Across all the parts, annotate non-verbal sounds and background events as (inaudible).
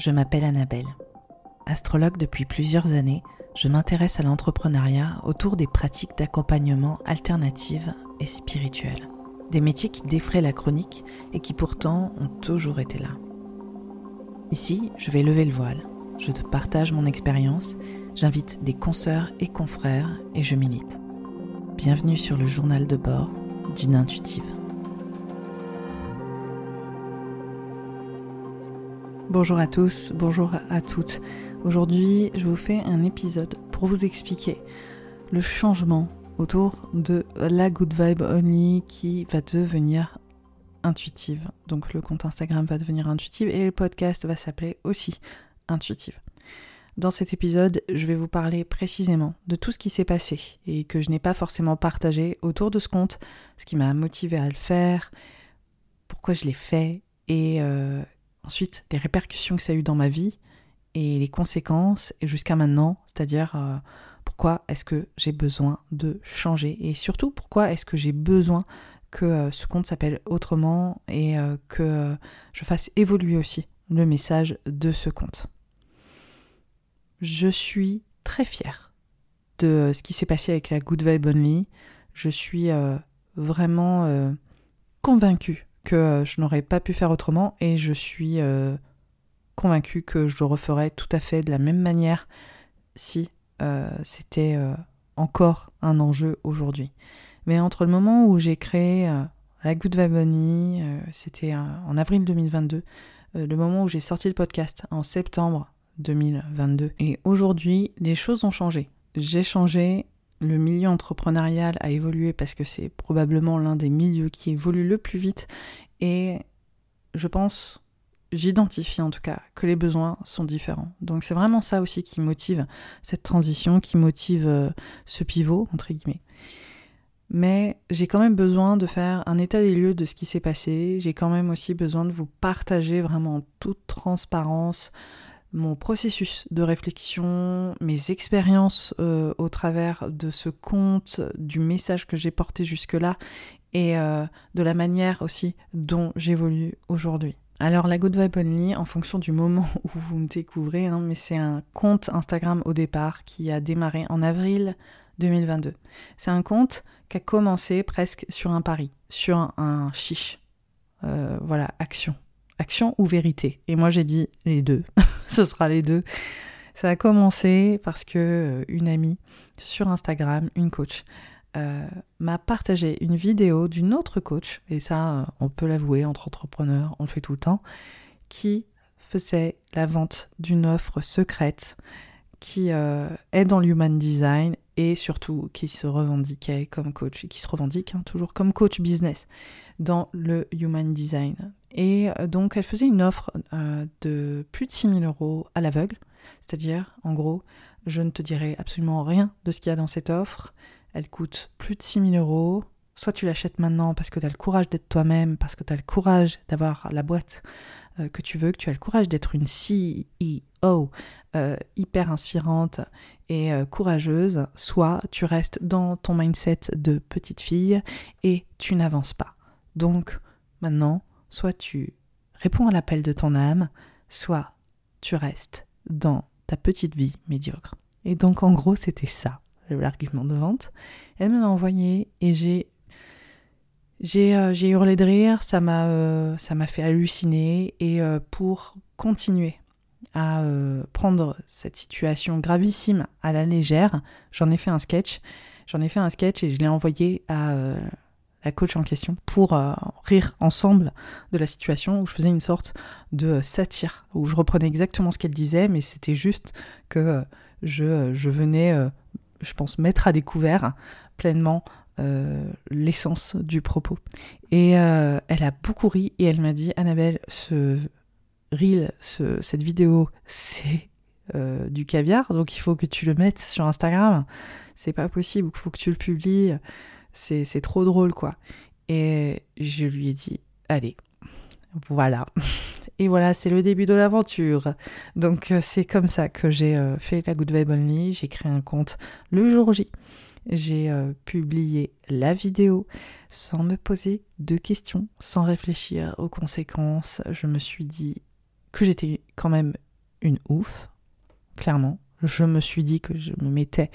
Je m'appelle Annabelle. Astrologue depuis plusieurs années, je m'intéresse à l'entrepreneuriat autour des pratiques d'accompagnement alternatives et spirituelles. Des métiers qui défraient la chronique et qui pourtant ont toujours été là. Ici, je vais lever le voile, je te partage mon expérience, j'invite des consoeurs et confrères et je milite. Bienvenue sur le journal de bord d'une intuitive. Bonjour à tous, bonjour à toutes. Aujourd'hui, je vous fais un épisode pour vous expliquer le changement autour de la Good Vibe Only qui va devenir intuitive. Donc le compte Instagram va devenir intuitive et le podcast va s'appeler aussi intuitive. Dans cet épisode, je vais vous parler précisément de tout ce qui s'est passé et que je n'ai pas forcément partagé autour de ce compte, ce qui m'a motivé à le faire, pourquoi je l'ai fait et, euh, Ensuite, les répercussions que ça a eu dans ma vie et les conséquences et jusqu'à maintenant, c'est-à-dire euh, pourquoi est-ce que j'ai besoin de changer et surtout pourquoi est-ce que j'ai besoin que euh, ce compte s'appelle autrement et euh, que je fasse évoluer aussi le message de ce compte. Je suis très fière de ce qui s'est passé avec la Good Vibe Only. Je suis vraiment convaincue que euh, je n'aurais pas pu faire autrement et je suis euh, convaincue que je le referais tout à fait de la même manière si euh, c'était encore un enjeu aujourd'hui. Mais entre le moment où j'ai créé la Good Vibe c'était en avril 2022, le moment où j'ai sorti le podcast en septembre 2022, et aujourd'hui, les choses ont changé. J'ai changé, le milieu entrepreneurial a évolué parce que c'est probablement l'un des milieux qui évolue le plus vite et je pense, j'identifie en tout cas, que les besoins sont différents. Donc c'est vraiment ça aussi qui motive cette transition, qui motive euh, ce pivot, entre guillemets. Mais j'ai quand même besoin de faire un état des lieux de ce qui s'est passé. J'ai quand même aussi besoin de vous partager vraiment en toute transparence mon processus de réflexion, mes expériences euh, au travers de ce compte, du message que j'ai porté jusque-là et euh, de la manière aussi dont j'évolue aujourd'hui. Alors la Good Vibe Only, en fonction du moment (laughs) où vous me découvrez, hein, mais c'est un compte Instagram au départ qui a démarré en avril 2022. C'est un compte qui a commencé presque sur un pari, sur un, chiche. Euh, voilà, action. Action ou vérité. Et moi j'ai dit les deux. (laughs) Ce sera les deux. Ça a commencé parce que euh, une amie sur Instagram, une coach, euh, m'a partagé une vidéo d'une autre coach, et ça, euh, on peut l'avouer, entre entrepreneurs, on le fait tout le temps, qui faisait la vente d'une offre secrète qui est dans l'human design et surtout qui se revendiquait comme coach, qui se revendique hein, toujours comme coach business dans le human design. Et donc elle faisait une offre de plus de 6000 euros à l'aveugle, c'est-à-dire en gros, je ne te dirai absolument rien de ce qu'il y a dans cette offre, elle coûte plus de 6000 euros. Soit tu l'achètes maintenant parce que tu as le courage d'être toi-même, parce que tu as le courage d'avoir la boîte euh, que tu veux, que tu as le courage d'être une CEO euh, hyper inspirante et euh, courageuse, soit tu restes dans ton mindset de petite fille et tu n'avances pas. Donc maintenant, soit tu réponds à l'appel de ton âme, soit tu restes dans ta petite vie médiocre. Et donc en gros, c'était ça l'argument de vente. Elle me l'a envoyé et j'ai j'ai euh, hurlé de rire, ça m'a euh, fait halluciner et euh, pour continuer à prendre cette situation gravissime à la légère, j'en ai fait un sketch. J'en ai fait un sketch et je l'ai envoyé à la coach en question pour rire ensemble de la situation où je faisais une sorte de satire où je reprenais exactement ce qu'elle disait mais c'était juste que je, je venais je pense, mettre à découvert pleinement euh, l'essence du propos. Et euh, elle a beaucoup ri et elle m'a dit, Annabelle, ce reel, ce, cette vidéo, c'est euh, du caviar, donc il faut que tu le mettes sur Instagram. C'est pas possible, il faut que tu le publies. C'est trop drôle, quoi. Et je lui ai dit, allez, voilà. Et voilà, c'est le début de l'aventure. Donc euh, c'est comme ça que j'ai euh, fait la Good Vibe Only. J'ai créé un compte le jour J. J'ai euh, publié la vidéo sans me poser de questions, sans réfléchir aux conséquences. Je me suis dit que j'étais quand même une ouf, clairement. Je me suis dit que je me mettais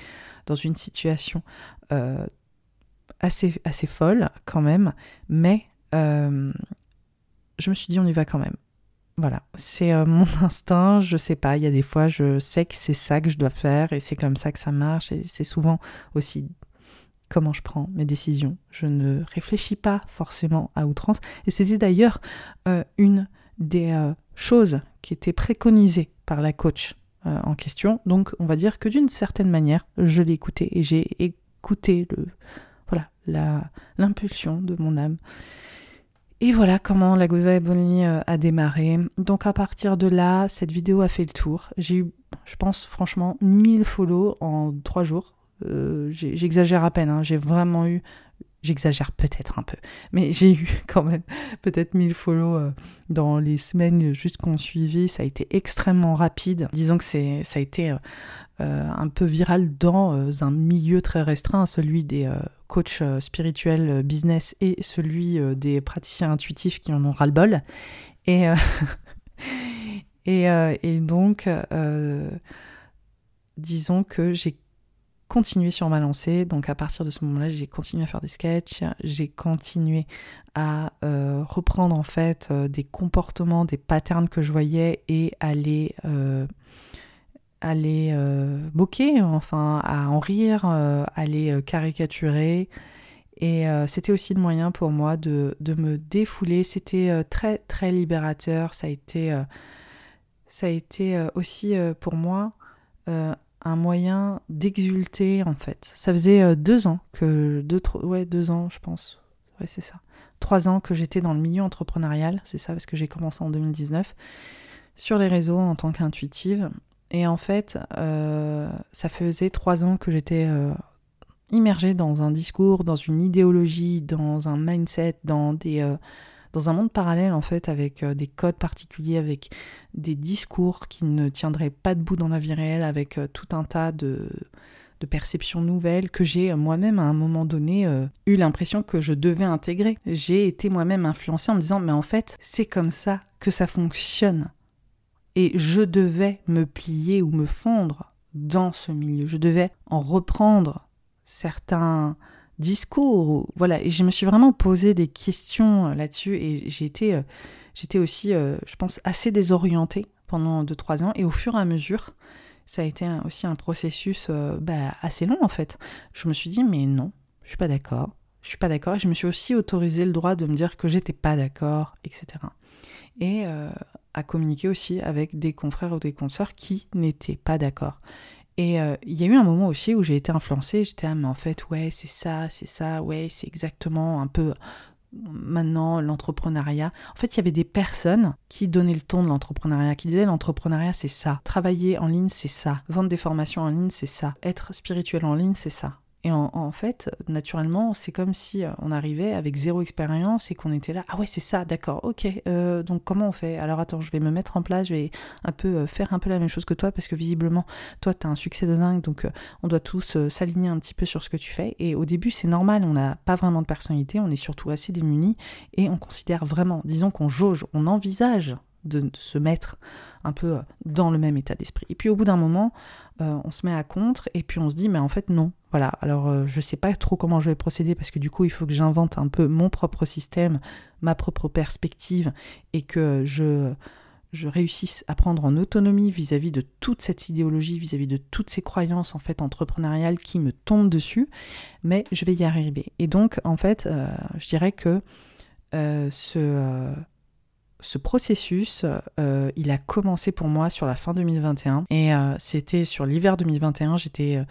dans une situation assez, folle quand même, mais euh, je me suis dit on y va quand même. Voilà, c'est euh, mon (laughs) instinct, je sais pas, il y a des fois je sais que c'est ça que je dois faire et c'est comme ça que ça marche et c'est souvent aussi comment je prends mes décisions. Je ne réfléchis pas forcément à outrance et c'était d'ailleurs une des choses qui étaient préconisées par la coach en question. Donc on va dire que d'une certaine manière, je l'ai écouté et j'ai écouté le, l'impulsion de mon âme. Et voilà comment la Good Vibe Only euh, a démarré. Donc à partir de là, cette vidéo a fait le tour. J'ai eu, je pense franchement, 1000 follow en 3 jours. Euh, j'exagère à peine, hein. j'ai vraiment eu J'exagère peut-être un peu, mais j'ai eu (laughs) quand même peut-être 1000 follow euh, dans les semaines juste qu'on suivit. Ça a été extrêmement rapide. Disons que c'est, ça a été euh, euh, un peu viral dans un milieu très restreint, celui des coachs spirituels business et celui des praticiens intuitifs qui en ont ras-le-bol. Et, (laughs) et, et, donc, disons que j'ai sur ma lancée. Donc à partir de ce moment-là, j'ai continué à faire des sketchs, j'ai continué à euh, reprendre en fait euh, des comportements, des patterns que je voyais et à les, euh, moquer, enfin à en rire, à les caricaturer. Et c'était aussi le moyen pour moi de, de me défouler. C'était très très libérateur. Ça a été, ça a été aussi pour moi un moyen d'exulter en fait. Ça faisait euh, deux ans que deux, ouais deux ans je pense, ouais c'est ça, trois ans que j'étais dans le milieu entrepreneurial, c'est ça parce que j'ai commencé en 2019 sur les réseaux en tant qu'intuitive. Et en fait euh, ça faisait trois ans que j'étais euh, immergée dans un discours, dans une idéologie, dans un mindset, dans des dans un monde parallèle en fait avec euh, des codes particuliers, avec des discours qui ne tiendraient pas debout dans la vie réelle, avec euh, tout un tas de, de perceptions nouvelles que j'ai euh, moi-même à un moment donné eu l'impression que je devais intégrer. J'ai été moi-même influencée en me disant mais en fait c'est comme ça que ça fonctionne. Et je devais me plier ou me fondre dans ce milieu. Je devais en reprendre certains discours. Voilà, et je me suis vraiment posé des questions euh, là-dessus et j'ai été, euh, j'étais aussi, euh, je pense, assez désorientée pendant 2-3 ans. Et au fur et à mesure, ça a été aussi un processus bah, assez long en fait. Je me suis dit, mais non, je suis pas d'accord. Je suis pas d'accord. Et je me suis aussi autorisé le droit de me dire que j'étais pas d'accord, etc. Et à communiquer aussi avec des confrères ou des consoeurs qui n'étaient pas d'accord. Et euh, il y a eu un moment aussi où j'ai été influencée, j'étais ah mais en fait ouais c'est ça, c'est ça, ouais c'est exactement un peu maintenant l'entrepreneuriat. En fait il y avait des personnes qui donnaient le ton de l'entrepreneuriat, qui disaient l'entrepreneuriat c'est ça, travailler en ligne c'est ça, vendre des formations en ligne c'est ça, être spirituel en ligne c'est ça. Et en, fait, naturellement, c'est comme si euh, on arrivait avec zéro expérience et qu'on était là. Ah ouais, c'est ça, d'accord, ok. Euh, donc comment on fait? Alors attends, je vais me mettre en place, je vais un peu euh, faire un peu la même chose que toi parce que visiblement, toi, tu as un succès de dingue, donc on doit tous s'aligner un petit peu sur ce que tu fais. Et au début, c'est normal, on n'a pas vraiment de personnalité, on est surtout assez démunis et on considère vraiment, disons qu'on jauge, on envisage de se mettre un peu dans le même état d'esprit. Et puis au bout d'un moment, on se met à contre et puis on se dit mais en fait non, voilà, alors euh, je sais pas trop comment je vais procéder parce que du coup il faut que j'invente un peu mon propre système, ma propre perspective et que je, je réussisse à prendre en autonomie vis-à-vis de toute cette idéologie, vis-à-vis de toutes ces croyances en fait entrepreneuriales qui me tombent dessus, mais je vais y arriver. Et donc en fait, euh, je dirais que euh, ce ce processus, il a commencé pour moi sur la fin 2021 et c'était sur l'hiver 2021. J'étais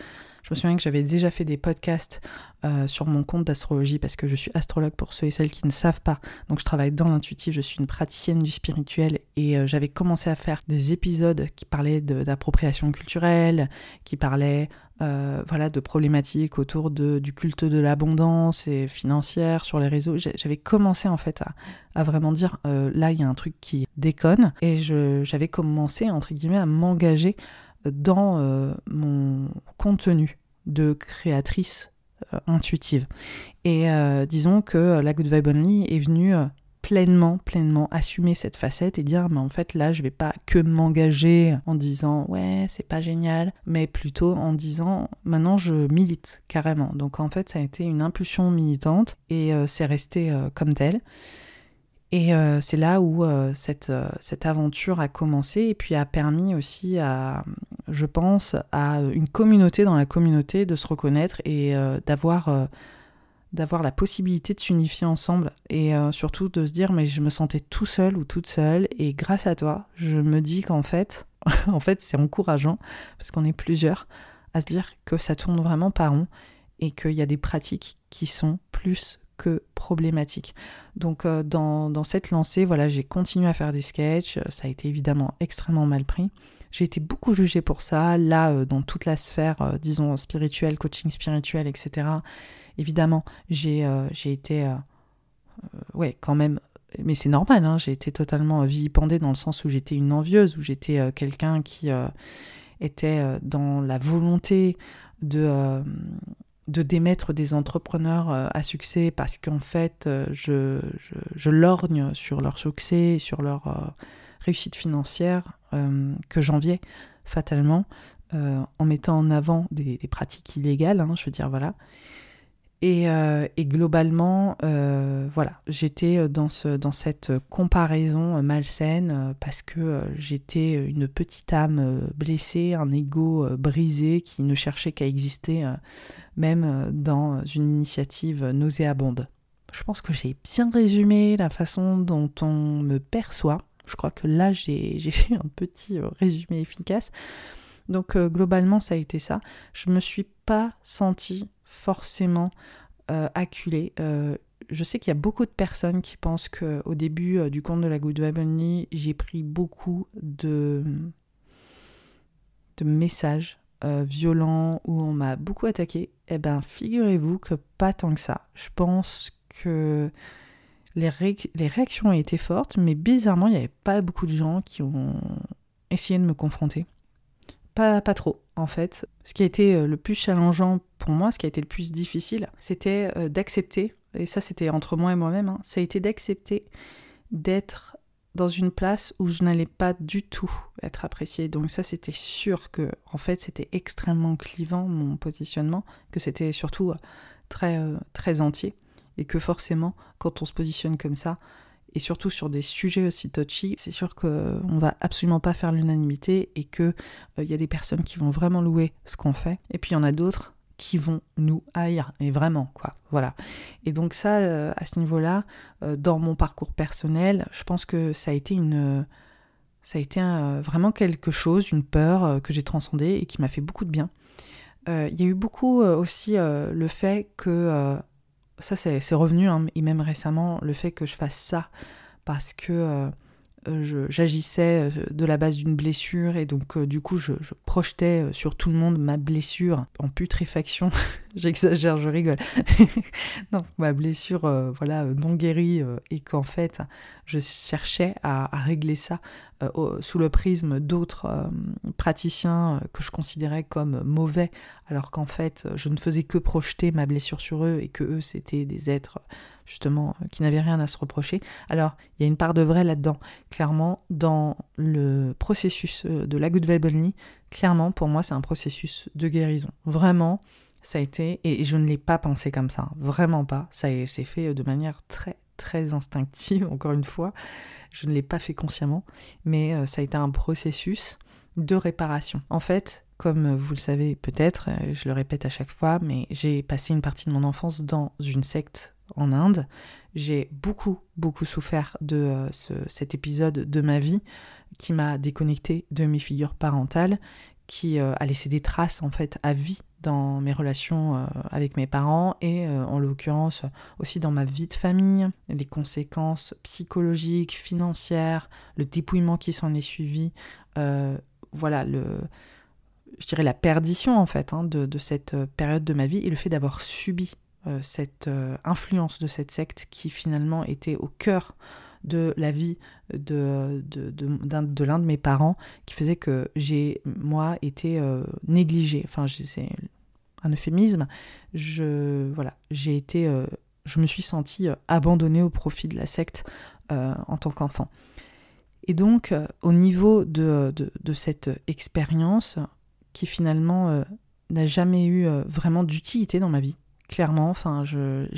je me souviens que j'avais déjà fait des podcasts euh, sur mon compte d'astrologie parce que je suis astrologue pour ceux et celles qui ne savent pas. Donc je travaille dans l'intuitif, je suis une praticienne du spirituel et euh, j'avais commencé à faire des épisodes qui parlaient d'appropriation culturelle, qui parlaient euh, voilà, de problématiques autour de, du culte de l'abondance et financière sur les réseaux. J'avais commencé en fait à, à vraiment dire là il y a un truc qui déconne et j'avais commencé entre guillemets à m'engager dans euh, mon contenu de créatrice euh, intuitive. Et euh, disons que la Good Vibe Only est venue pleinement, pleinement assumer cette facette et dire mais en fait là je vais pas que m'engager en disant ouais c'est pas génial, mais plutôt en disant maintenant je milite carrément. Donc en fait ça a été une impulsion militante et c'est resté comme tel. Et euh, c'est là où cette, cette aventure a commencé et puis a permis aussi à, je pense, à une communauté dans la communauté de se reconnaître et d'avoir d'avoir la possibilité de s'unifier ensemble. Et euh, surtout de se dire mais je me sentais tout seul ou toute seule et grâce à toi je me dis qu'en fait (laughs) en fait c'est encourageant parce qu'on est plusieurs à se dire que ça tourne vraiment par rond et qu'il y a des pratiques qui sont plus que problématiques. Donc euh, dans, dans, cette lancée, voilà, j'ai continué à faire des sketchs, ça a été évidemment extrêmement mal pris. J'ai été beaucoup jugée pour ça, là, euh, dans toute la sphère, disons, spirituelle, coaching spirituel, etc évidemment, j'ai euh, été, euh, euh, ouais, quand même, mais c'est normal, hein, j'ai été totalement vilipendée dans le sens où j'étais une envieuse, où j'étais quelqu'un qui était dans la volonté de de démettre des entrepreneurs à succès parce qu'en fait, je, je, je, lorgne sur leur succès, sur leur réussite financière que j'enviais fatalement en mettant en avant des, pratiques illégales, hein, je veux dire, voilà. Euh, et, globalement, euh, voilà, j'étais dans, ce, dans cette comparaison malsaine parce que j'étais une petite âme blessée, un ego brisé qui ne cherchait qu'à exister, même dans une initiative nauséabonde. Je pense que j'ai bien résumé la façon dont on me perçoit. Je crois que là, j'ai (laughs) fait un petit résumé efficace. Donc globalement, ça a été ça. Je me suis pas sentie forcément euh, acculé. Euh, je sais qu'il y a beaucoup de personnes qui pensent qu'au début euh, du compte de la Good j'ai pris beaucoup de, messages violents où on m'a beaucoup attaqué. Eh bien, figurez-vous que pas tant que ça. Je pense que les réactions ont été fortes, mais bizarrement, il n'y avait pas beaucoup de gens qui ont essayé de me confronter. Pas, trop, en fait. Ce qui a été euh, le plus challengeant pour moi, ce qui a été le plus difficile, c'était euh, d'accepter, et ça c'était entre moi et moi-même, hein, ça a été d'accepter d'être dans une place où je n'allais pas du tout être appréciée. Donc ça c'était sûr que en fait c'était extrêmement clivant mon positionnement, que c'était surtout euh, très très entier et que forcément quand on se positionne comme ça, et surtout sur des sujets aussi touchy, c'est sûr qu'on va absolument pas faire l'unanimité et il euh, y a des personnes qui vont vraiment louer ce qu'on fait, et puis il y en a d'autres qui vont nous haïr, et vraiment, quoi, voilà. Et donc ça, euh, à ce niveau-là, euh, dans mon parcours personnel, je pense que ça a été une... ça a été vraiment quelque chose, une peur que j'ai transcendée et qui m'a fait beaucoup de bien. Il y a eu beaucoup aussi le fait que ça c'est revenu, hein, et même récemment, le fait que je fasse ça parce que euh, j'agissais euh, de la base d'une blessure et donc euh, du coup je, projetais sur tout le monde ma blessure en putréfaction. (laughs) J'exagère, je rigole. (laughs) non, ma blessure voilà non guérie et qu'en fait je cherchais à, régler ça sous le prisme d'autres praticiens que je considérais comme mauvais alors qu'en fait je ne faisais que projeter ma blessure sur eux et que eux c'était des êtres justement, qui n'avait rien à se reprocher. Alors, il y a une part de vrai là-dedans. Clairement, dans le processus euh, de la Good Vibe clairement, pour moi, c'est un processus de guérison. Vraiment, ça a été, et je ne l'ai pas pensé comme ça, vraiment pas. Ça s'est fait de manière très, très instinctive, (laughs) encore une fois. Je ne l'ai pas fait consciemment, mais euh, ça a été un processus de réparation. En fait, comme vous le savez peut-être, euh, je le répète à chaque fois, mais j'ai passé une partie de mon enfance dans une secte en Inde. J'ai beaucoup, beaucoup souffert de euh, cet épisode de ma vie qui m'a déconnecté de mes figures parentales, qui euh, a laissé des traces en fait à vie dans mes relations euh, avec mes parents et en l'occurrence aussi dans ma vie de famille, les conséquences psychologiques, financières, le dépouillement qui s'en est suivi, voilà le je dirais la perdition en fait hein, de, cette période de ma vie et le fait d'avoir subi cette euh, influence de cette secte qui finalement était au cœur de la vie de, de, de, l'un de mes parents, qui faisait que j'ai, moi, été euh, négligée. Enfin, c'est un euphémisme. Je, voilà, j'ai été, je me suis sentie abandonnée au profit de la secte en tant qu'enfant. Et donc, au niveau de, de, cette expérience, qui finalement n'a jamais eu vraiment d'utilité dans ma vie, clairement, enfin, j'ai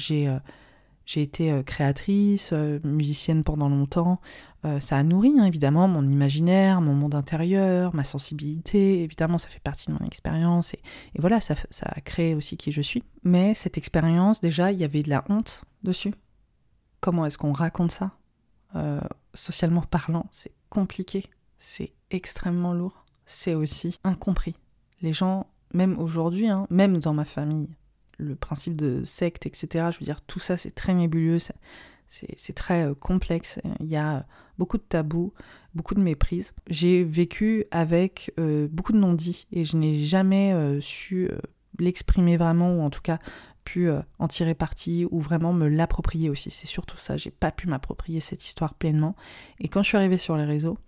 j'ai été euh, créatrice, euh, musicienne pendant longtemps. Euh, ça a nourri hein, évidemment mon imaginaire, mon monde intérieur, ma sensibilité. Évidemment, ça fait partie de mon expérience. Et, voilà, ça, ça, a créé aussi qui je suis. Mais cette expérience, déjà, il y avait de la honte dessus. Comment est-ce qu'on raconte ça? Socialement parlant, c'est compliqué. C'est extrêmement lourd. C'est aussi incompris. Les gens, même aujourd'hui, hein, même dans ma famille, le principe de secte, etc. Je veux dire, tout ça, c'est très nébuleux, c'est très euh, complexe. Il y a beaucoup de tabous, beaucoup de méprises. J'ai vécu avec euh, beaucoup de non-dits et je n'ai jamais euh, su l'exprimer vraiment, ou en tout cas pu en tirer parti ou vraiment me l'approprier aussi. C'est surtout ça, j'ai pas pu m'approprier cette histoire pleinement. Et quand je suis arrivée sur les réseaux,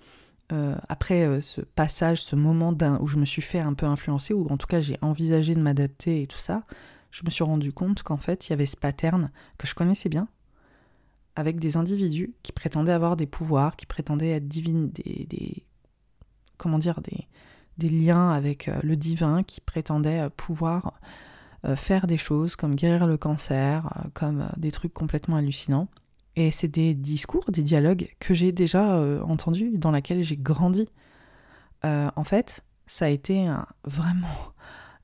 après ce passage, ce moment où je me suis fait un peu influencer, ou en tout cas j'ai envisagé de m'adapter et tout ça, je me suis rendu compte qu'en fait, il y avait ce pattern que je connaissais bien, avec des individus qui prétendaient avoir des pouvoirs, qui prétendaient être divines, des, comment dire, des, des liens avec euh, le divin, qui prétendaient euh, pouvoir euh, faire des choses comme guérir le cancer, comme des trucs complètement hallucinants. Et c'est des discours, des dialogues que j'ai déjà entendus, dans lesquels j'ai grandi. en fait, ça a été un, vraiment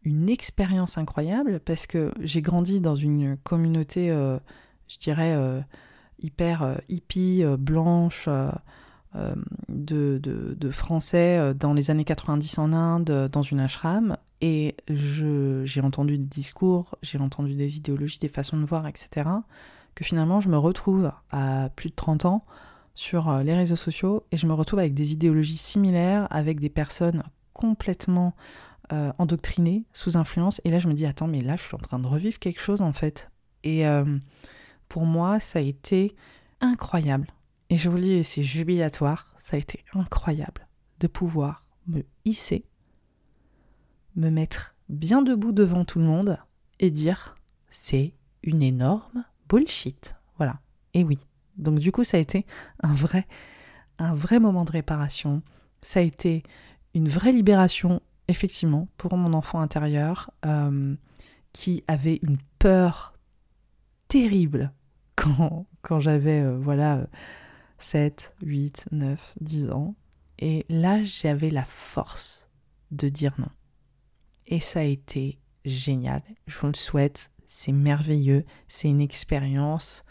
une expérience incroyable parce que j'ai grandi dans une communauté, euh, je dirais, euh, hyper euh, hippie, blanche, de, de, Français dans les années 90 en Inde, dans une ashram. Et j'ai entendu des discours, j'ai entendu des idéologies, des façons de voir, etc. Que finalement, je me retrouve à plus de 30 ans sur les réseaux sociaux et je me retrouve avec des idéologies similaires, avec des personnes complètement euh, endoctrinée, sous influence. Et là, je me dis, attends, mais là, je suis en train de revivre quelque chose, en fait. Et euh, pour moi, ça a été incroyable. Et je vous le dis, c'est jubilatoire. Ça a été incroyable de pouvoir me hisser, me mettre bien debout devant tout le monde et dire, c'est une énorme bullshit. Voilà. Et oui. Donc du coup, ça a été un vrai, un vrai moment de réparation. Ça a été une vraie libération effectivement, pour mon enfant intérieur, euh, qui avait une peur terrible (laughs) quand, quand j'avais, euh, voilà, 7, 8, 9, 10 ans. Et là, j'avais la force de dire non. Et ça a été génial. Je vous le souhaite. C'est merveilleux. C'est une expérience.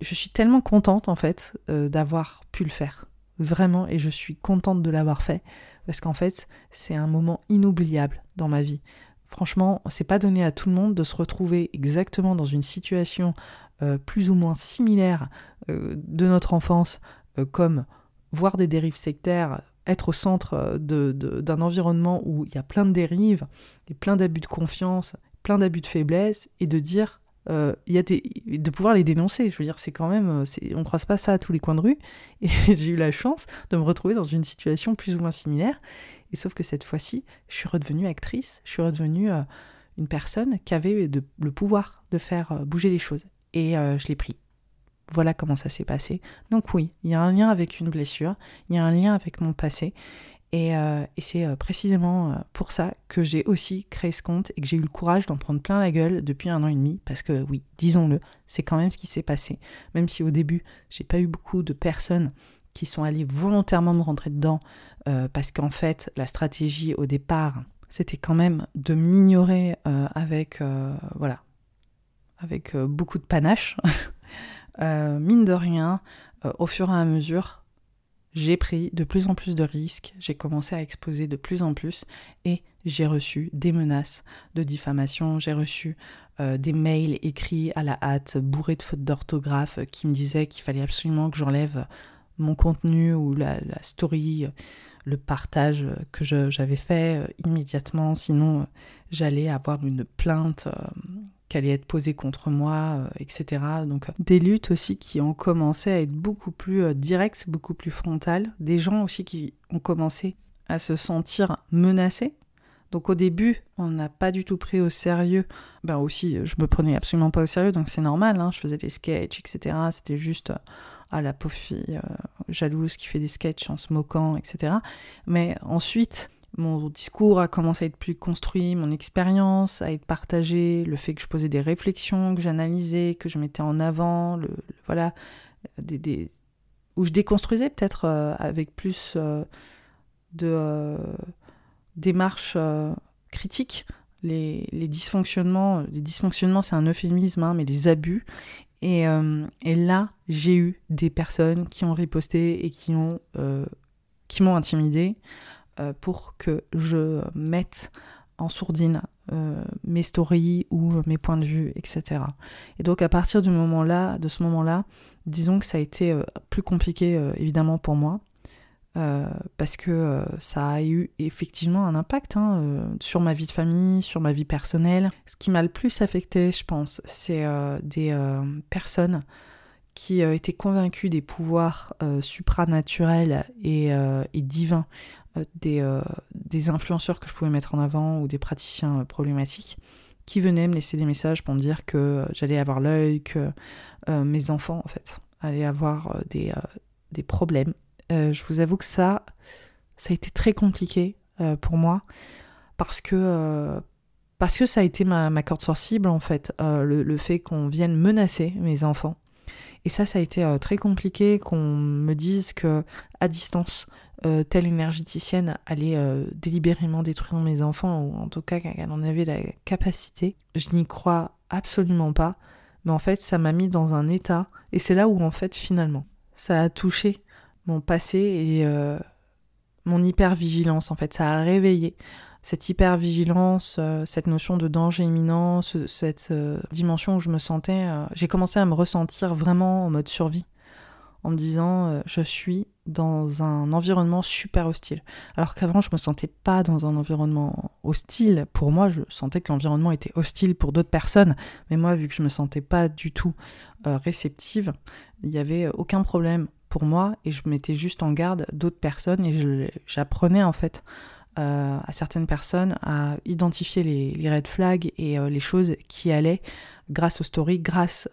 Je suis tellement contente, en fait, euh, d'avoir pu le faire. Vraiment. Et je suis contente de l'avoir fait parce qu'en fait, c'est un moment inoubliable dans ma vie. Franchement, c'est pas donné à tout le monde de se retrouver exactement dans une situation euh, plus ou moins similaire euh, de notre enfance, euh, comme voir des dérives sectaires, être au centre d'un environnement où il y a plein de dérives, et plein d'abus de confiance, plein d'abus de faiblesse, et de dire euh, y a de pouvoir les dénoncer. Je veux dire, c'est quand même, euh, on croise pas ça à tous les coins de rue. (laughs) Et j'ai eu la chance de me retrouver dans une situation plus ou moins similaire. Et sauf que cette fois-ci, je suis redevenue actrice, je suis redevenue euh, une personne qui avait le pouvoir de faire bouger les choses. Et je l'ai pris. Voilà comment ça s'est passé. Donc oui, il y a un lien avec une blessure, il y a un lien avec mon passé. Euh, et, c'est euh, précisément euh, pour ça que j'ai aussi créé ce compte et que j'ai eu le courage d'en prendre plein la gueule depuis un an et demi, parce que oui, disons-le, c'est quand même ce qui s'est passé. Même si au début, j'ai pas eu beaucoup de personnes qui sont allées volontairement me rentrer dedans, parce qu'en fait, la stratégie au départ, c'était quand même de m'ignorer avec, voilà, avec beaucoup de panache. (laughs) mine de rien, au fur et à mesure, j'ai pris de plus en plus de risques, j'ai commencé à exposer de plus en plus et j'ai reçu des menaces de diffamation, j'ai reçu euh, des mails écrits à la hâte, bourrés de fautes d'orthographe, qui me disaient qu'il fallait absolument que j'enlève mon contenu ou la, story, le partage que j'avais fait euh, immédiatement, sinon euh, j'allais avoir une plainte qu'elle allait être posée contre moi, euh, etc. Donc des luttes aussi qui ont commencé à être beaucoup plus euh, directes, beaucoup plus frontales. Des gens aussi qui ont commencé à se sentir menacés. Donc au début, on n'a pas du tout pris au sérieux. Ben aussi, je me prenais absolument pas au sérieux, donc c'est normal. Hein. Je faisais des sketchs, etc. C'était juste euh, ah la pauvre fille jalouse qui fait des sketchs en se moquant, etc. Mais ensuite, mon discours a commencé à être plus construit, mon expérience à être partagée, le fait que je posais des réflexions, que j'analysais, que je mettais en avant, voilà, où je déconstruisais peut-être avec plus de démarche critique les, dysfonctionnements. Les dysfonctionnements, c'est un euphémisme, hein, mais les abus. Euh, et, là, j'ai eu des personnes qui ont riposté et qui ont euh, qui m'ont intimidé euh, pour que je mette en sourdine mes stories ou mes points de vue, etc. Et donc à partir du moment-là, de ce moment-là, disons que ça a été plus compliqué évidemment pour moi euh, parce que euh, ça a eu effectivement un impact hein, euh, sur ma vie de famille, sur ma vie personnelle. Ce qui m'a le plus affecté, je pense, c'est des personnes qui étaient convaincues des pouvoirs supranaturels et, et divins des, des, influenceurs que je pouvais mettre en avant ou des praticiens problématiques qui venaient me laisser des messages pour me dire que j'allais avoir l'œil, que mes enfants, en fait, allaient avoir des, des problèmes euh, je vous avoue que ça, ça a été très compliqué euh, pour moi parce que, euh, parce que ça a été ma, ma corde sensible en fait, le, fait qu'on vienne menacer mes enfants. Et ça, ça a été très compliqué qu'on me dise que à distance, telle énergéticienne allait délibérément détruire mes enfants, ou en tout cas qu'elle en avait la capacité. Je n'y crois absolument pas, mais en fait, ça m'a mis dans un état, et c'est là où en fait finalement, ça a touché mon passé et euh, mon hypervigilance en fait. Ça a réveillé cette hypervigilance, euh, cette notion de danger imminent, cette euh, dimension où je me sentais... J'ai commencé à me ressentir vraiment en mode survie, en me disant je suis dans un environnement super hostile. Alors qu'avant je me sentais pas dans un environnement hostile. Pour moi, je sentais que l'environnement était hostile pour d'autres personnes, mais moi vu que je me sentais pas du tout réceptive, il n'y avait aucun problème pour moi et je mettais juste en garde d'autres personnes et j'apprenais en fait euh, à certaines personnes à identifier les, red flags et euh, les choses qui allaient grâce aux stories, grâce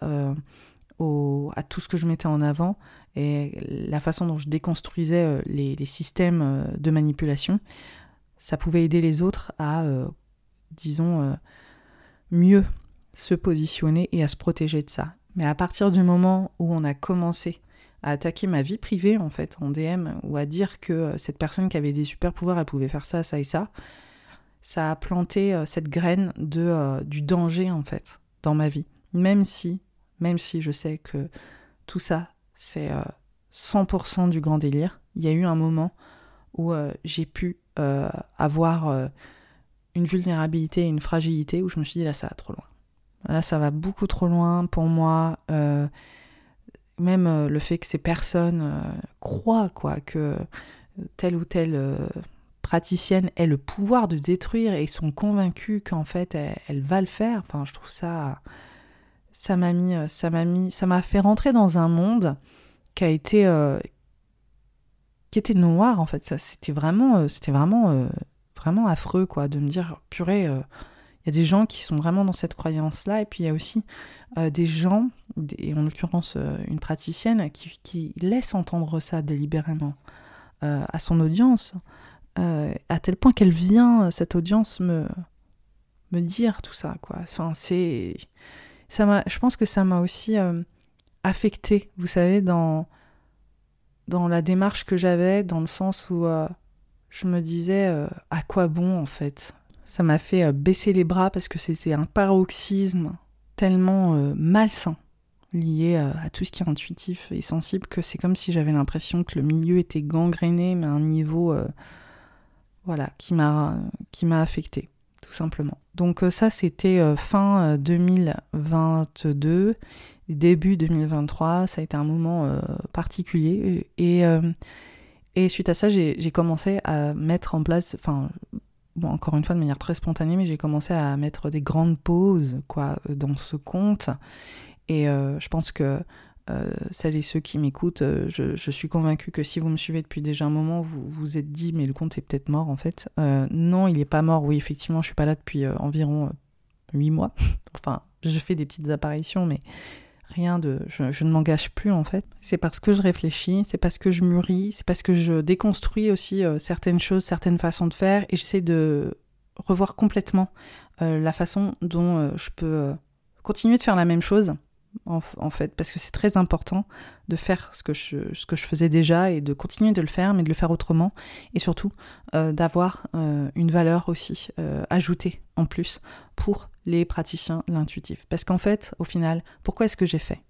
euh, à tout ce que je mettais en avant et la façon dont je déconstruisais les, les, systèmes de manipulation. Ça pouvait aider les autres à, disons, mieux se positionner et à se protéger de ça. Mais à partir du moment où on a commencé à attaquer ma vie privée en fait en DM ou à dire que euh, cette personne qui avait des super pouvoirs elle pouvait faire ça, ça et ça, ça a planté euh, cette graine de euh, du danger en fait dans ma vie. Même si, même si je sais que tout ça c'est 100% du grand délire, il y a eu un moment où j'ai pu avoir une vulnérabilité et une fragilité où je me suis dit là ça va trop loin. Là ça va beaucoup trop loin pour moi même euh, le fait que ces personnes euh, croient quoi que telle ou telle euh, praticienne ait le pouvoir de détruire et sont convaincus qu'en fait elle, va le faire. Enfin, je trouve ça ça m'a mis ça m'a mis ça m'a fait rentrer dans un monde qui a été qui était noir en fait. Ça c'était vraiment c'était vraiment vraiment affreux quoi de me dire purée il y a des gens qui sont vraiment dans cette croyance-là, et puis il y a aussi euh, des gens, et en l'occurrence euh, une praticienne, qui, qui, laisse entendre ça délibérément euh, à son audience, à tel point qu'elle vient, cette audience, me, me dire tout ça. Quoi. Enfin, c'est, je pense que ça m'a aussi affecté, vous savez, dans, dans la démarche que j'avais, dans le sens où je me disais à quoi bon en fait? Ça m'a fait euh, baisser les bras parce que c'était un paroxysme tellement euh, malsain lié euh, à tout ce qui est intuitif et sensible que c'est comme si j'avais l'impression que le milieu était gangréné mais à un niveau voilà qui m'a qui m'a affecté tout simplement. Donc ça c'était fin 2022 début 2023, ça a été un moment particulier et et suite à ça, j'ai commencé à mettre en place, enfin, encore une fois de manière très spontanée, mais j'ai commencé à mettre des grandes pauses quoi, euh, dans ce compte. Et euh, je pense que euh, celles et ceux qui m'écoutent, je, suis convaincue que si vous me suivez depuis déjà un moment, vous vous êtes dit, mais le compte est peut-être mort en fait. non, il n'est pas mort. Oui, effectivement, je suis pas là depuis environ 8 mois. (laughs) enfin, je fais des petites apparitions, mais rien de. Je, ne m'engage plus en fait. C'est parce que je réfléchis, c'est parce que je mûris, c'est parce que je déconstruis aussi euh, certaines choses, certaines façons de faire et j'essaie de revoir complètement euh, la façon dont euh, je peux continuer de faire la même chose en, fait, parce que c'est très important de faire ce que, je, faisais déjà et de continuer de le faire, mais de le faire autrement, et surtout euh, d'avoir euh, une valeur aussi euh, ajoutée en plus pour les praticiens l'intuitif. Parce qu'en fait, au final, pourquoi est-ce que j'ai fait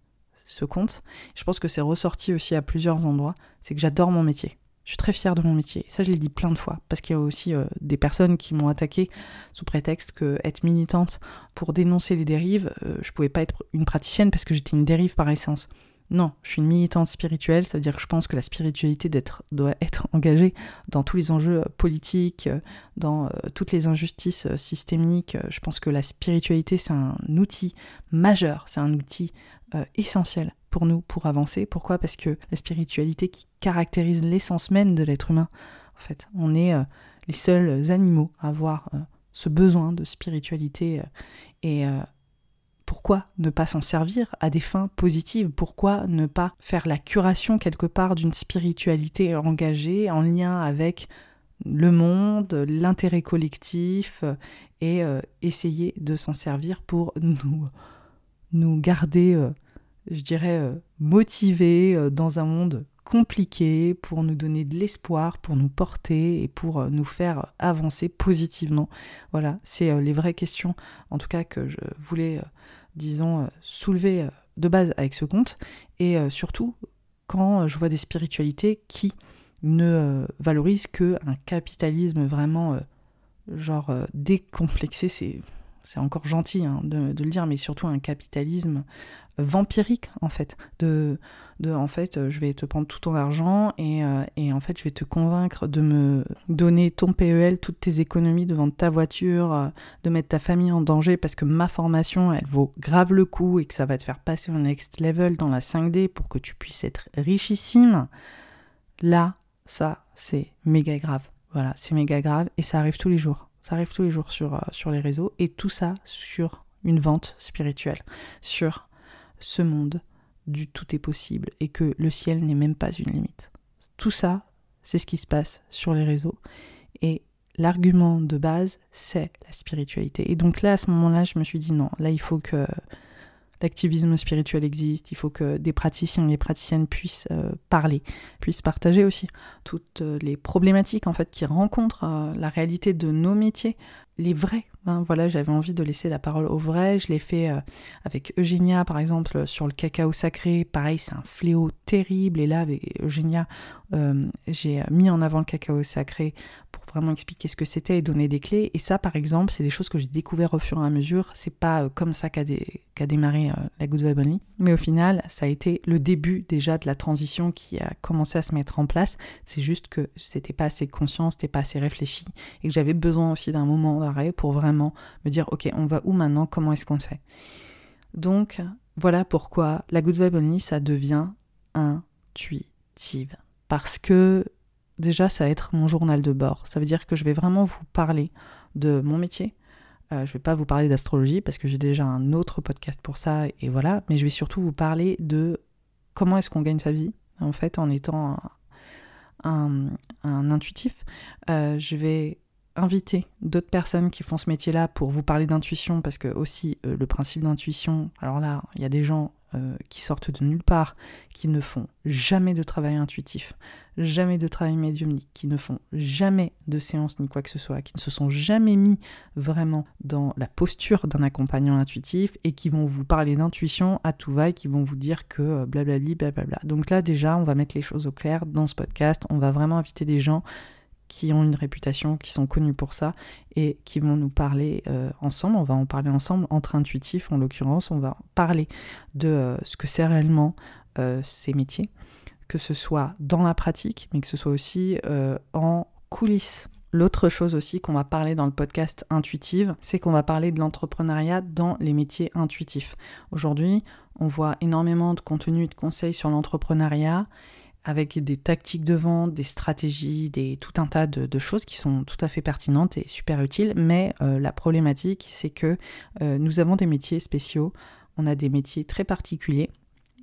ce compte? Je pense que c'est ressorti aussi à plusieurs endroits, c'est que j'adore mon métier. Je suis très fière de mon métier. ça, je l'ai dit plein de fois, parce qu'il y a aussi euh, des personnes qui m'ont attaqué sous prétexte que être militante pour dénoncer les dérives, euh, je pouvais pas être une praticienne parce que j'étais une dérive par essence. Non, je suis une militante spirituelle, ça veut dire que je pense que la spiritualité doit être engagée dans tous les enjeux euh, politiques, dans toutes les injustices systémiques. Je pense que la spiritualité, c'est un outil majeur, c'est un outil essentiel pour nous pour avancer. Pourquoi? Parce que la spiritualité qui caractérise l'essence même de l'être humain, en fait, on est euh, les seuls animaux à avoir euh, ce besoin de spiritualité. Euh, et pourquoi ne pas s'en servir à des fins positives? Pourquoi ne pas faire la curation quelque part d'une spiritualité engagée en lien avec le monde, l'intérêt collectif et essayer de s'en servir pour (laughs) nous, nous garder je dirais, euh, motivés euh, dans un monde compliqué pour nous donner de l'espoir, pour nous porter et pour euh, nous faire avancer positivement. Voilà, c'est les vraies questions, en tout cas, que je voulais, disons, soulever de base avec ce compte. Et surtout, quand je vois des spiritualités qui ne valorisent que un capitalisme vraiment, genre, décomplexé, c'est c'est encore gentil hein, de, le dire, mais surtout un capitalisme vampirique en fait. De, de en fait, euh, je vais te prendre tout ton argent et, euh, et, en fait, je vais te convaincre de me donner ton PEL, toutes tes économies de vendre ta voiture, euh, de mettre ta famille en danger parce que ma formation, elle vaut grave le coup et que ça va te faire passer au next level dans la 5D pour que tu puisses être richissime. Là, ça, c'est méga grave. Voilà, c'est méga grave et ça arrive tous les jours. Ça arrive tous les jours sur, sur les réseaux et tout ça sur une vente spirituelle, sur ce monde du tout est possible et que le ciel n'est même pas une limite. Tout ça, c'est ce qui se passe sur les réseaux et l'argument de base, c'est la spiritualité. Et donc là, à ce moment-là, je me suis dit non, là, il faut que l'activisme spirituel existe, il faut que des praticiens et des praticiennes puissent euh, parler, puissent partager aussi toutes euh, les problématiques en fait qui rencontrent euh, la réalité de nos métiers, les vrais. Hein. voilà, j'avais envie de laisser la parole aux vrais. Je l'ai fait avec Eugénia par exemple sur le cacao sacré. Pareil, c'est un fléau terrible. Et là, avec Eugénia, j'ai mis en avant le cacao sacré vraiment expliquer ce que c'était et donner des clés. Et ça, par exemple, c'est des choses que j'ai découvert au fur et à mesure. C'est pas euh, comme ça qu'a démarré euh, la Good Vibe Only. Mais au final, ça a été le début déjà de la transition qui a commencé à se mettre en place. C'est juste que c'était pas assez conscient, c'était pas assez réfléchi et que j'avais besoin aussi d'un moment d'arrêt pour vraiment me dire, ok, on va où maintenant? Comment est-ce qu'on fait? Donc, voilà pourquoi la Good Vibe Only, ça devient intuitive. Parce que déjà, ça va être mon journal de bord. Ça veut dire que je vais vraiment vous parler de mon métier. Euh, je vais pas vous parler d'astrologie parce que j'ai déjà un autre podcast pour ça et voilà. Mais je vais surtout vous parler de comment est-ce qu'on gagne sa vie en fait en étant un, intuitif. Euh, je vais inviter d'autres personnes qui font ce métier-là pour vous parler d'intuition parce que aussi euh, le principe d'intuition. Alors là, il y a des gens euh, qui sortent de nulle part, qui ne font jamais de travail intuitif, jamais de travail médiumnique, qui ne font jamais de séance ni quoi que ce soit, qui ne se sont jamais mis vraiment dans la posture d'un accompagnant intuitif et qui vont vous parler d'intuition à tout va et qui vont vous dire que euh, blablabli, blablabla. Donc là déjà, on va mettre les choses au clair dans ce podcast, on va vraiment inviter des gens qui ont une réputation, qui sont connus pour ça et qui vont nous parler euh, ensemble. On va en parler ensemble entre intuitifs en l'occurrence. On va parler de euh, ce que c'est réellement euh, ces métiers, que ce soit dans la pratique, mais que ce soit aussi en coulisses. L'autre chose aussi qu'on va parler dans le podcast Intuitive, c'est qu'on va parler de l'entrepreneuriat dans les métiers intuitifs. Aujourd'hui, on voit énormément de contenu et de conseils sur l'entrepreneuriat avec des tactiques de vente, des stratégies, tout un tas de, choses qui sont tout à fait pertinentes et super utiles. Mais euh, la problématique, c'est que euh, nous avons des métiers spéciaux on a des métiers très particuliers.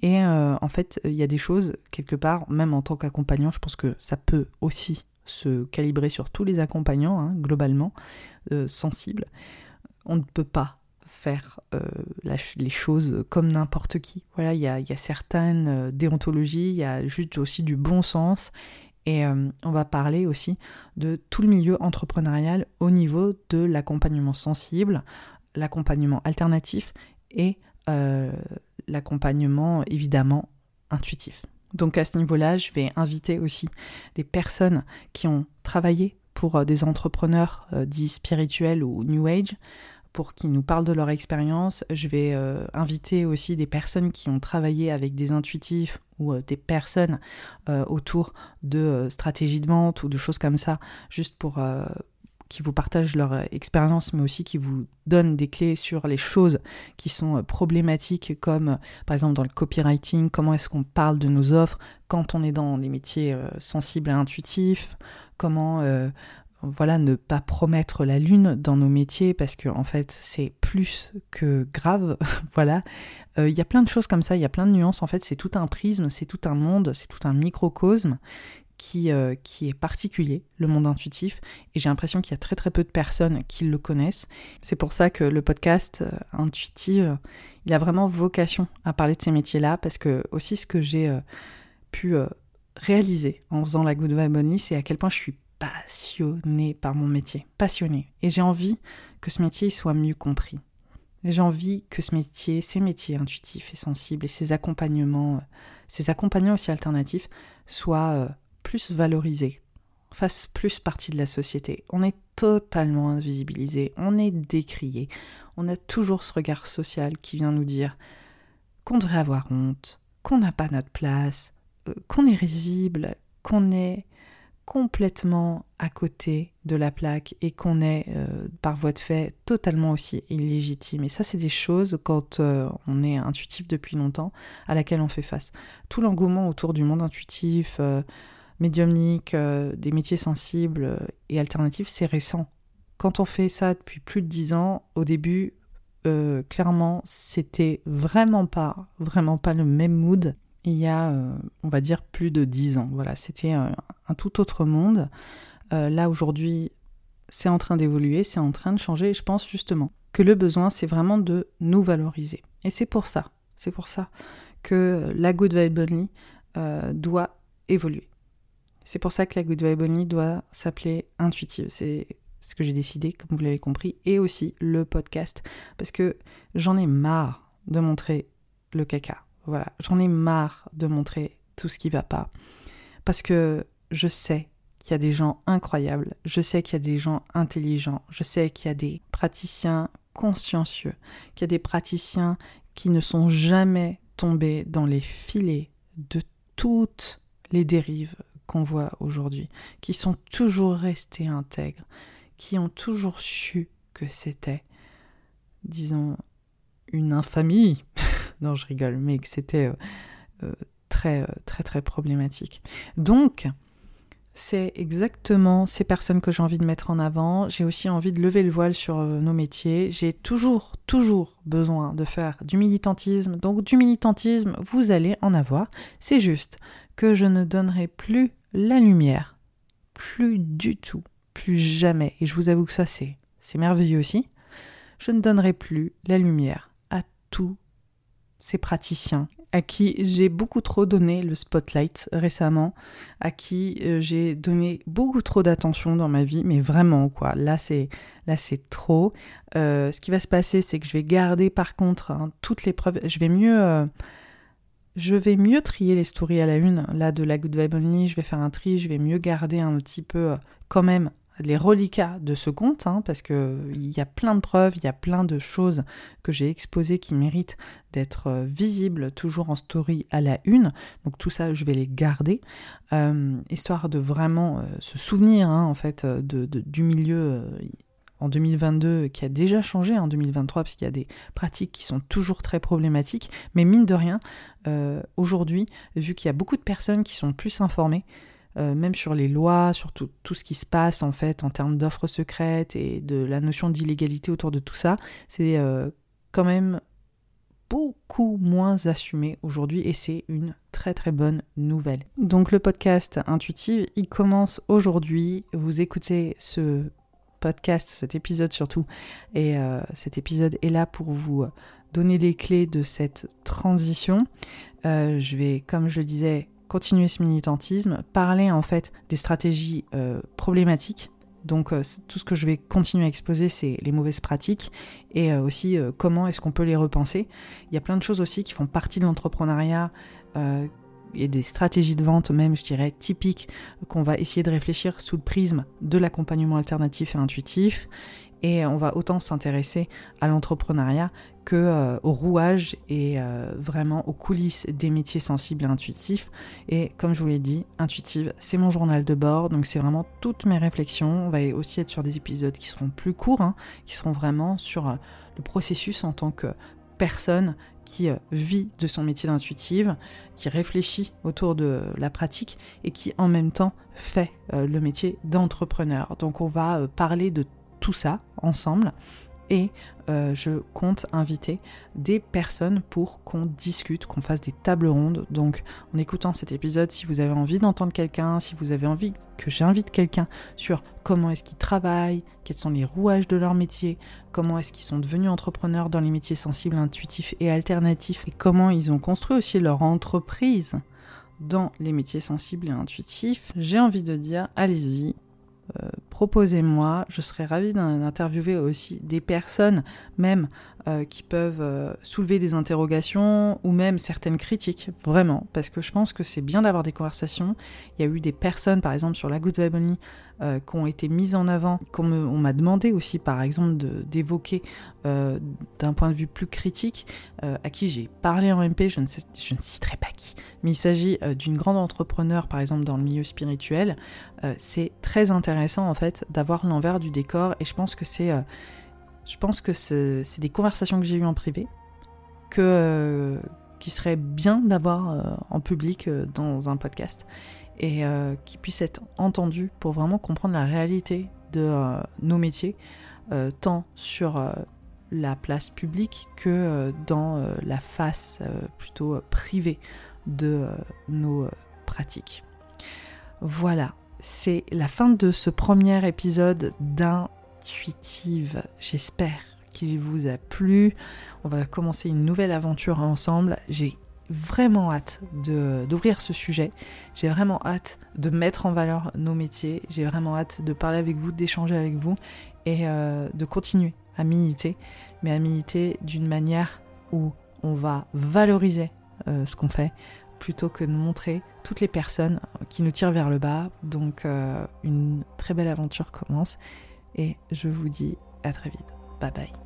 Et en fait, il y a des choses, quelque part, même en tant qu'accompagnant, je pense que ça peut aussi se calibrer sur tous les accompagnants, hein, globalement, sensibles. On ne peut pas faire euh, les choses comme n'importe qui. Voilà, il y a, certaines euh, déontologies, il y a juste aussi du bon sens. Et euh, on va parler aussi de tout le milieu entrepreneurial au niveau de l'accompagnement sensible, l'accompagnement alternatif et l'accompagnement évidemment intuitif. Donc à ce niveau-là, je vais inviter aussi des personnes qui ont travaillé pour des entrepreneurs dits spirituels ou New Age, pour qu'ils nous parlent de leur expérience. Je vais euh, inviter aussi des personnes qui ont travaillé avec des intuitifs ou euh, des personnes euh, autour de stratégies de vente ou de choses comme ça, juste pour qui vous partagent leur expérience, mais aussi qui vous donnent des clés sur les choses qui sont problématiques, comme par exemple dans le copywriting, comment est-ce qu'on parle de nos offres quand on est dans les métiers sensibles et intuitifs, comment voilà, ne pas promettre la lune dans nos métiers parce que en fait c'est plus que grave. (laughs) voilà, euh, il y a plein de choses comme ça, il y a plein de nuances. En fait, c'est tout un prisme, c'est tout un monde, c'est tout un microcosme qui, euh, qui est particulier, le monde intuitif. Et j'ai l'impression qu'il y a très très peu de personnes qui le connaissent. C'est pour ça que le podcast euh, Intuitive, il a vraiment vocation à parler de ces métiers-là parce que aussi ce que j'ai pu réaliser en faisant la Good Vibe c'est à quel point je suis passionnée par mon métier, passionnée. Et j'ai envie que ce métier soit mieux compris. J'ai envie que ce métier, ces métiers intuitifs et sensibles et ces accompagnements, ces accompagnants aussi alternatifs soient euh, plus valorisés, fassent plus partie de la société. On est totalement invisibilisé, on est décrié, on a toujours ce regard social qui vient nous dire qu'on devrait avoir honte, qu'on n'a pas notre place, euh, qu'on est risible, qu'on est complètement à côté de la plaque et qu'on est euh, par voie de fait totalement aussi illégitime. Et ça, c'est des choses, quand euh, on est intuitif depuis longtemps, à laquelle on fait face. Tout l'engouement autour du monde intuitif, euh, médiumnique, des métiers sensibles et alternatifs, c'est récent. Quand on fait ça depuis plus de dix ans, au début, clairement, c'était vraiment pas, vraiment pas le même mood il y a, on va dire, plus de dix ans. Voilà, c'était un, tout autre monde. Euh, là, aujourd'hui, c'est en train d'évoluer, c'est en train de changer, et je pense justement que le besoin, c'est vraiment de nous valoriser. Et c'est pour ça, c'est pour ça que la Good Vibe Only euh, doit évoluer. C'est pour ça que la Good Vibe Only doit s'appeler Intuitive. C'est ce que j'ai décidé, comme vous l'avez compris, et aussi le podcast, parce que j'en ai marre de montrer le caca. Voilà, j'en ai marre de montrer tout ce qui va pas. Parce que je sais qu'il y a des gens incroyables, je sais qu'il y a des gens intelligents, je sais qu'il y a des praticiens consciencieux, qu'il y a des praticiens qui ne sont jamais tombés dans les filets de toutes les dérives qu'on voit aujourd'hui, qui sont toujours restés intègres, qui ont toujours su que c'était, disons, une infamie (laughs) non, je rigole, mais que c'était euh, euh, très, euh, très, très problématique. Donc, c'est exactement ces personnes que j'ai envie de mettre en avant. J'ai aussi envie de lever le voile sur nos métiers. J'ai toujours, toujours besoin de faire du militantisme. Donc du militantisme, vous allez en avoir. C'est juste que je ne donnerai plus la lumière. Plus du tout. Plus jamais. Et je vous avoue que ça, c'est, merveilleux aussi. Je ne donnerai plus la lumière à tout ces praticiens à qui j'ai beaucoup trop donné le spotlight récemment, à qui euh, j'ai donné beaucoup trop d'attention dans ma vie, mais vraiment quoi. Là c'est là c'est trop. Euh, ce qui va se passer, c'est que je vais garder par contre hein, toutes les preuves. Je vais mieux euh, je vais mieux trier les stories à la une là de la Good Vibe Only. Je vais faire un tri. Je vais mieux garder un petit peu quand même les reliquats de ce compte, hein, parce qu'il y a plein de preuves, il y a plein de choses que j'ai exposées qui méritent d'être euh, visibles toujours en story à la une. Donc tout ça, je vais les garder, euh, histoire de vraiment euh, se souvenir hein, en fait du milieu en 2022 qui a déjà changé en 2023 parce qu'il y a des pratiques qui sont toujours très problématiques. Mais mine de rien, aujourd'hui, vu qu'il y a beaucoup de personnes qui sont plus informées, euh, même sur les lois, sur tout, ce qui se passe en fait en termes d'offres secrètes et de la notion d'illégalité autour de tout ça, c'est euh, quand même beaucoup moins assumé aujourd'hui et c'est une très très bonne nouvelle. Donc le podcast Intuitive, il commence aujourd'hui. Vous écoutez ce podcast, cet épisode surtout, et euh, cet épisode est là pour vous donner les clés de cette transition. Je vais, comme je le disais, continuer ce militantisme, parler en fait des stratégies euh, problématiques donc euh, tout ce que je vais continuer à exposer, c'est les mauvaises pratiques et euh, aussi comment est-ce qu'on peut les repenser. Il y a plein de choses aussi qui font partie de l'entrepreneuriat et des stratégies de vente même, je dirais, typiques qu'on va essayer de réfléchir sous le prisme de l'accompagnement alternatif et intuitif et on va autant s'intéresser à l'entrepreneuriat que euh, au rouage et euh, vraiment aux coulisses des métiers sensibles et intuitifs. Et comme je vous l'ai dit, intuitive, c'est mon journal de bord, donc c'est vraiment toutes mes réflexions. On va aussi être sur des épisodes qui seront plus courts, hein, qui seront vraiment sur euh, le processus en tant que personne qui vit de son métier d'intuitive, qui réfléchit autour de la pratique et qui en même temps fait le métier d'entrepreneur. Donc on va parler de tout ça ensemble et euh, je compte inviter des personnes pour qu'on discute, qu'on fasse des tables rondes. Donc en écoutant cet épisode, si vous avez envie d'entendre quelqu'un, si vous avez envie que j'invite quelqu'un sur comment est-ce qu'ils travaillent, quels sont les rouages de leur métier, comment est-ce qu'ils sont devenus entrepreneurs dans les métiers sensibles, intuitifs et alternatifs, et comment ils ont construit aussi leur entreprise dans les métiers sensibles et intuitifs, j'ai envie de dire, allez-y, euh, proposez-moi, je serais ravie d'interviewer aussi des personnes même euh, qui peuvent euh, soulever des interrogations ou même certaines critiques, vraiment, parce que je pense que c'est bien d'avoir des conversations. Il y a eu des personnes, par exemple, sur la Good Only, euh, qui ont été mises en avant, qu'on m'a demandé aussi, par exemple, d'évoquer d'un point de vue plus critique, à qui j'ai parlé en MP, je ne, citerai pas qui, mais il s'agit d'une grande entrepreneur, par exemple, dans le milieu spirituel. c'est très intéressant, en fait, d'avoir l'envers du décor, et je pense que c'est je pense que c'est des conversations que j'ai eues en privé, que, euh, qui serait bien d'avoir euh, en public euh, dans un podcast, et qui puissent être entendues pour vraiment comprendre la réalité de nos métiers, tant sur la place publique que dans la face plutôt privée de nos pratiques. Voilà, c'est la fin de ce premier épisode d'un intuitive. J'espère qu'il vous a plu. On va commencer une nouvelle aventure ensemble. J'ai vraiment hâte d'ouvrir ce sujet. J'ai vraiment hâte de mettre en valeur nos métiers. J'ai vraiment hâte de parler avec vous, d'échanger avec vous et euh, de continuer à militer, mais à militer d'une manière où on va valoriser euh, ce qu'on fait plutôt que de montrer toutes les personnes qui nous tirent vers le bas. Donc euh, une très belle aventure commence et je vous dis à très vite. Bye bye.